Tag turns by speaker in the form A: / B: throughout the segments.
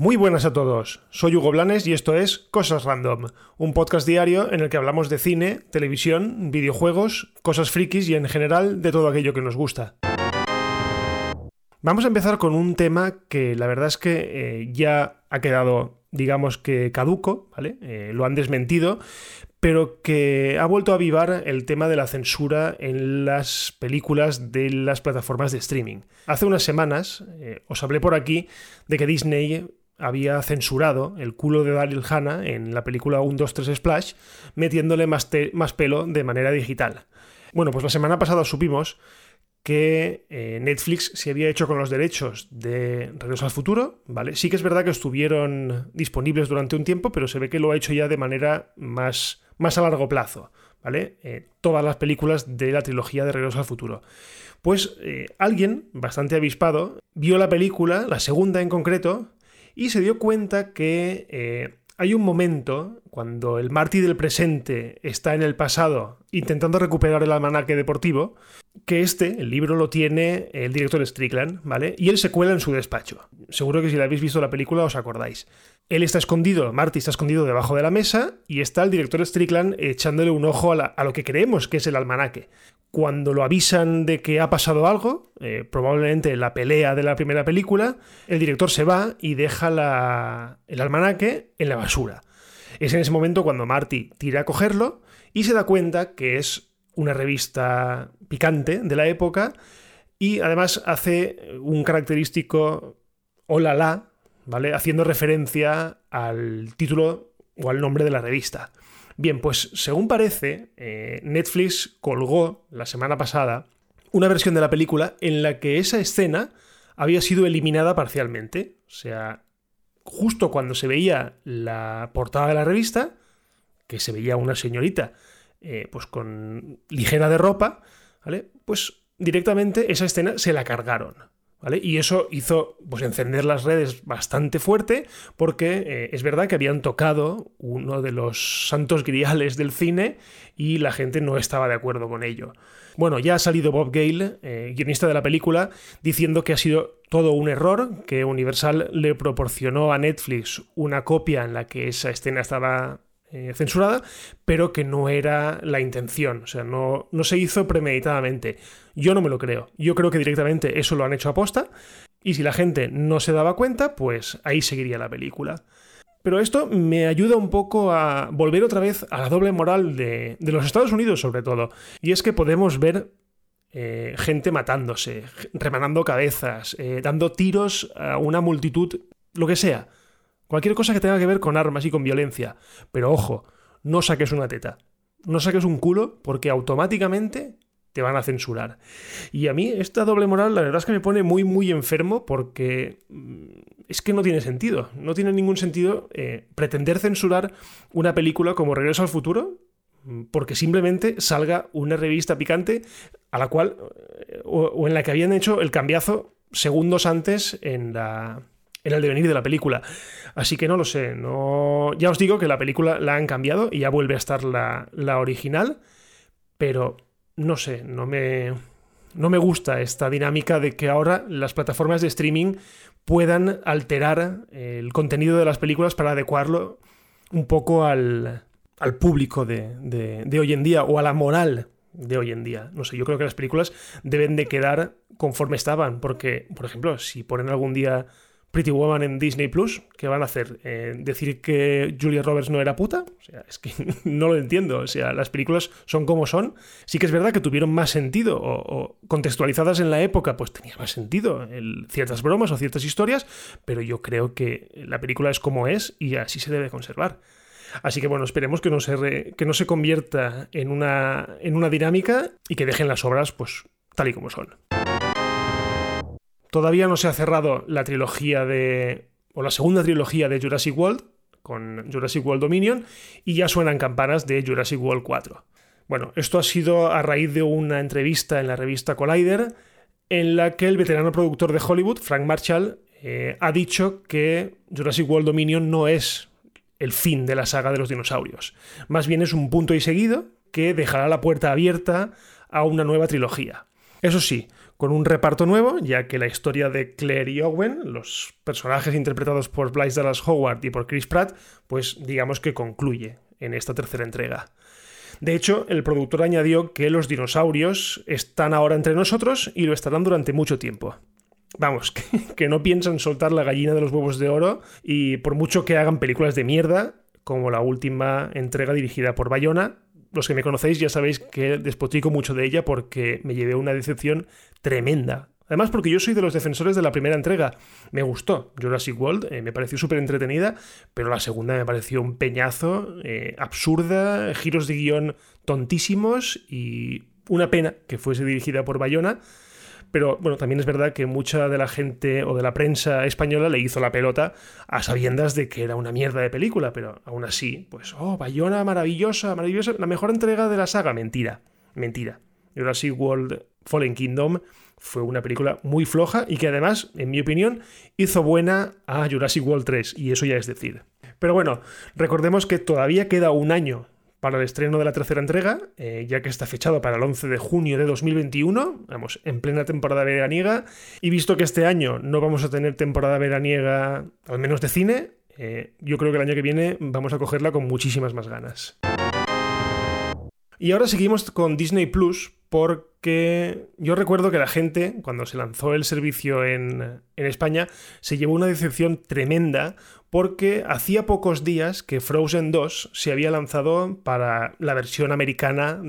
A: Muy buenas a todos, soy Hugo Blanes y esto es Cosas Random, un podcast diario en el que hablamos de cine, televisión, videojuegos, cosas frikis y en general de todo aquello que nos gusta. Vamos a empezar con un tema que la verdad es que eh, ya ha quedado, digamos que caduco, ¿vale? Eh, lo han desmentido, pero que ha vuelto a avivar el tema de la censura en las películas de las plataformas de streaming. Hace unas semanas eh, os hablé por aquí de que Disney había censurado el culo de Daryl Hannah en la película 1, 2, 3 Splash, metiéndole más, más, pelo de manera digital. Bueno, pues la semana pasada supimos que eh, Netflix se había hecho con los derechos de Regreso al Futuro, ¿vale? Sí que es verdad que estuvieron disponibles durante un tiempo, pero se ve que lo ha hecho ya de manera más, más a largo plazo, ¿vale? Eh, todas las películas de la trilogía de Regreso al Futuro. Pues eh, alguien bastante avispado vio la película, la segunda en concreto, y se dio cuenta que hay un momento cuando el Marty del presente está en el pasado intentando recuperar el almanaque deportivo, que este, el libro, lo tiene el director Strickland, ¿vale? Y él se cuela en su despacho. Seguro que si la habéis visto la película os acordáis. Él está escondido, Marty está escondido debajo de la mesa y está el director Strickland echándole un ojo a, lo que creemos que es el almanaque. Cuando lo avisan de que ha pasado algo, eh, probablemente la pelea de la primera película, el director se va y deja el almanaque en la basura. Es en ese momento cuando Marty tira a cogerlo y se da cuenta que es una revista picante de la época y además hace un característico hola la Haciendo referencia al título o al nombre de la revista. Bien, pues según parece, eh, Netflix colgó la semana pasada una versión de la película en la que esa escena había sido eliminada parcialmente. O sea, justo cuando se veía la portada de la revista, que se veía una señorita eh, pues con ligera de ropa, ¿vale? Pues directamente esa escena se la cargaron. Y eso hizo pues, encender las redes bastante fuerte porque eh, es verdad que habían tocado uno de los santos griales del cine y la gente no estaba de acuerdo con ello. Bueno, ya ha salido Bob Gale, eh, guionista de la película, diciendo que ha sido todo un error, que Universal le proporcionó a Netflix una copia en la que esa escena estaba eh, censurada, pero que no era la intención, o sea, no, no se hizo premeditadamente. Yo no me lo creo, yo creo que directamente eso lo han hecho a posta, y si la gente no se daba cuenta, pues ahí seguiría la película. Pero esto me ayuda un poco a volver otra vez a la doble moral de, los Estados Unidos sobre todo, y es que podemos ver eh, gente matándose, remanando cabezas, eh, dando tiros a una multitud, lo que sea. Cualquier cosa que tenga que ver con armas y con violencia. Pero ojo, no saques una teta. No saques un culo porque automáticamente te van a censurar. Y a mí esta doble moral la verdad es que me pone muy muy enfermo porque mm, es que no tiene sentido. No tiene ningún sentido eh, pretender censurar una película como Regreso al Futuro mm, porque simplemente salga una revista picante a la cual eh, o en la que habían hecho el cambiazo segundos antes en la en el devenir de la película. Así que no lo sé. No... Ya os digo que la película la han cambiado y ya vuelve a estar la, original. Pero no sé, no me, no me gusta esta dinámica de que ahora las plataformas de streaming puedan alterar el contenido de las películas para adecuarlo un poco al, al público de, de, hoy en día o a la moral de hoy en día. No sé, yo creo que las películas deben de quedar conforme estaban, porque, por ejemplo, si ponen algún día Pretty Woman en Disney Plus, ¿qué van a hacer? Eh, ¿Decir que Julia Roberts no era puta? O sea, es que no lo entiendo. O sea, las películas son como son. Sí que es verdad que tuvieron más sentido, o, contextualizadas en la época, pues tenía más sentido ciertas bromas o ciertas historias, pero yo creo que la película es como es y así se debe conservar. Así que bueno, esperemos que no se, que no se convierta en una, en una dinámica y que dejen las obras pues tal y como son. Todavía no se ha cerrado la trilogía de. o la segunda trilogía de Jurassic World, con Jurassic World Dominion, y ya suenan campanas de Jurassic World 4. Bueno, esto ha sido a raíz de una entrevista en la revista Collider, en la que el veterano productor de Hollywood, Frank Marshall, eh, ha dicho que Jurassic World Dominion no es el fin de la saga de los dinosaurios. Más bien es un punto y seguido que dejará la puerta abierta a una nueva trilogía. Eso sí, con un reparto nuevo, ya que la historia de Claire y Owen, los personajes interpretados por Bryce Dallas Howard y por Chris Pratt, pues digamos que concluye en esta tercera entrega. De hecho, el productor añadió que los dinosaurios están ahora entre nosotros y lo estarán durante mucho tiempo. Vamos, que, no piensan soltar la gallina de los huevos de oro y por mucho que hagan películas de mierda, como la última entrega dirigida por Bayona, los que me conocéis ya sabéis que despotrico mucho de ella porque me llevé una decepción tremenda. Además, porque yo soy de los defensores de la primera entrega. Me gustó Jurassic World, eh, me pareció súper entretenida, pero la segunda me pareció un peñazo, eh, absurda, giros de guion tontísimos y una pena que fuese dirigida por Bayona pero bueno, también es verdad que mucha de la gente o de la prensa española le hizo la pelota a sabiendas de que era una mierda de película, pero aún así, pues, oh, Bayona, maravillosa, maravillosa, la mejor entrega de la saga. Mentira, mentira. Jurassic World Fallen Kingdom fue una película muy floja y que además, en mi opinión, hizo buena a Jurassic World 3, y eso ya es decir. Pero bueno, recordemos que todavía queda un año para el estreno de la tercera entrega, eh, ya que está fechado para el 11 de junio de 2021, vamos, en plena temporada veraniega, y visto que este año no vamos a tener temporada veraniega, al menos de cine, eh, yo creo que el año que viene vamos a cogerla con muchísimas más ganas. Y ahora seguimos con Disney Plus, porque yo recuerdo que la gente, cuando se lanzó el servicio en, en España, se llevó una decepción tremenda porque hacía pocos días que Frozen 2 se había lanzado para la versión americana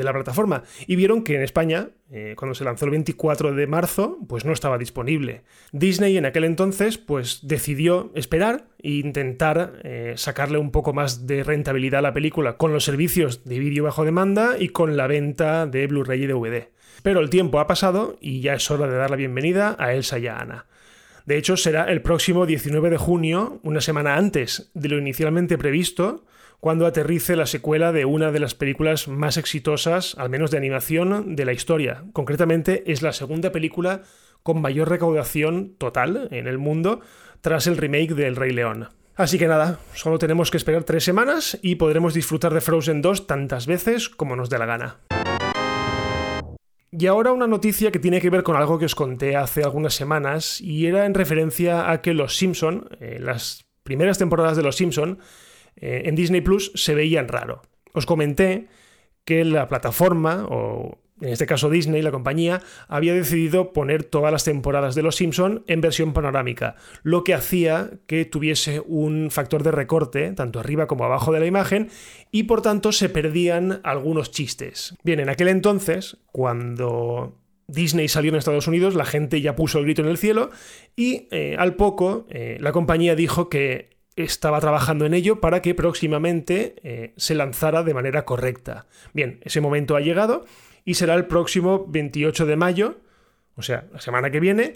A: de la plataforma y vieron que en España, eh, cuando se lanzó el 24 de marzo, pues no estaba disponible. Disney en aquel entonces pues decidió esperar e intentar eh, sacarle un poco más de rentabilidad a la película con los servicios de vídeo bajo demanda y con la venta de Blu-ray y DVD. Pero el tiempo ha pasado y ya es hora de dar la bienvenida a Elsa y a Anna. De hecho, será el próximo 19 de junio, una semana antes de lo inicialmente previsto, cuando aterrice la secuela de una de las películas más exitosas, al menos de animación, de la historia. Concretamente, es la segunda película con mayor recaudación total en el mundo tras el remake del Rey León. Así que nada, solo tenemos que esperar tres semanas y podremos disfrutar de Frozen 2 tantas veces como nos dé la gana. Y ahora una noticia que tiene que ver con algo que os conté hace algunas semanas y era en referencia a que Los Simpson, eh, las primeras temporadas de Los Simpson, eh, en Disney Plus se veían raro. Os comenté que la plataforma o en este caso Disney, la compañía, había decidido poner todas las temporadas de Los Simpson en versión panorámica, lo que hacía que tuviese un factor de recorte, tanto arriba como abajo de la imagen, y por tanto se perdían algunos chistes. Bien, en aquel entonces, cuando Disney salió en Estados Unidos, la gente ya puso el grito en el cielo y eh, al poco eh, la compañía dijo que estaba trabajando en ello para que próximamente eh, se lanzara de manera correcta. Bien, ese momento ha llegado y será el próximo 28 de mayo, o sea, la semana que viene,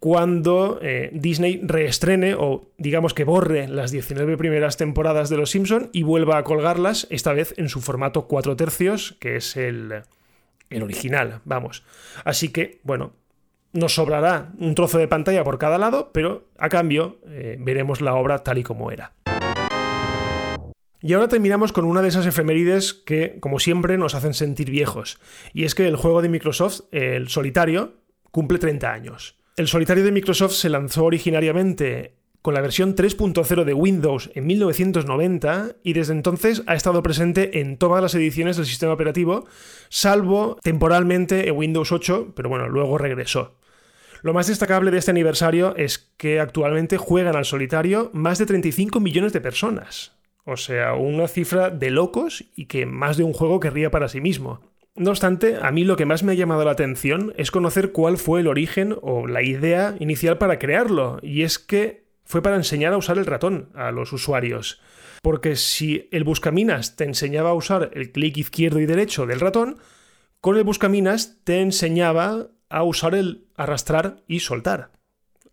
A: cuando eh, Disney reestrene o digamos que borre las 19 primeras temporadas de Los Simpson y vuelva a colgarlas, esta vez en su formato 4 tercios, que es el, el original, vamos. Así que, bueno, nos sobrará un trozo de pantalla por cada lado, pero a cambio eh, veremos la obra tal y como era. Y ahora terminamos con una de esas efemérides que, como siempre, nos hacen sentir viejos. Y es que el juego de Microsoft, el Solitario, cumple 30 años. El Solitario de Microsoft se lanzó originariamente con la versión 3.0 de Windows en 1990 y desde entonces ha estado presente en todas las ediciones del sistema operativo, salvo temporalmente en Windows 8, pero bueno, luego regresó. Lo más destacable de este aniversario es que actualmente juegan al solitario más de 35 millones de personas. O sea, una cifra de locos y que más de un juego querría para sí mismo. No obstante, a mí lo que más me ha llamado la atención es conocer cuál fue el origen o la idea inicial para crearlo, y es que fue para enseñar a usar el ratón a los usuarios. Porque si el buscaminas te enseñaba a usar el clic izquierdo y derecho del ratón, con el buscaminas te enseñaba a usar el arrastrar y soltar.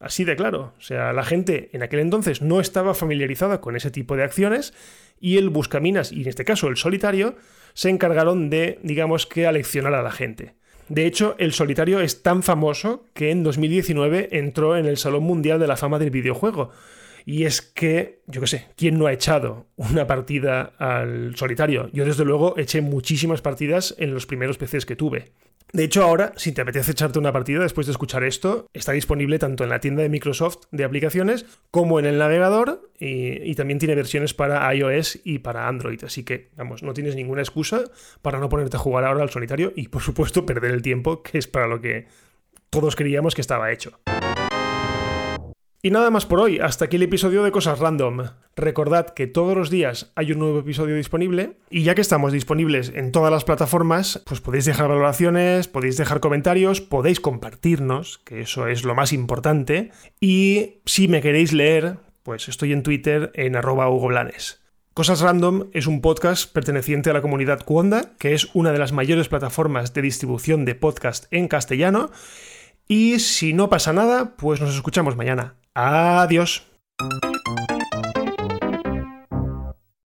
A: Así de claro. O sea, la gente en aquel entonces no estaba familiarizada con ese tipo de acciones y el Buscaminas, y en este caso el solitario, se encargaron de, digamos que, aleccionar a la gente. De hecho, el solitario es tan famoso que en 2019 entró en el Salón Mundial de la Fama del Videojuego. Y es que, yo qué sé, ¿quién no ha echado una partida al solitario? Yo desde luego eché muchísimas partidas en los primeros PCs que tuve. De hecho, ahora, si te apetece echarte una partida después de escuchar esto, está disponible tanto en la tienda de Microsoft de aplicaciones como en el navegador y, también tiene versiones para iOS y para Android. Así que, vamos, no tienes ninguna excusa para no ponerte a jugar ahora al solitario y, por supuesto, perder el tiempo, que es para lo que todos creíamos que estaba hecho. Y nada más por hoy, hasta aquí el episodio de Cosas Random. Recordad que todos los días hay un nuevo episodio disponible y ya que estamos disponibles en todas las plataformas, pues podéis dejar valoraciones, podéis dejar comentarios, podéis compartirnos, que eso es lo más importante, y si me queréis leer, pues estoy en Twitter en arroba Hugo Blanes. Cosas Random es un podcast perteneciente a la comunidad Cuonda, que es una de las mayores plataformas de distribución de podcast en castellano, y si no pasa nada, pues nos escuchamos mañana. Adiós.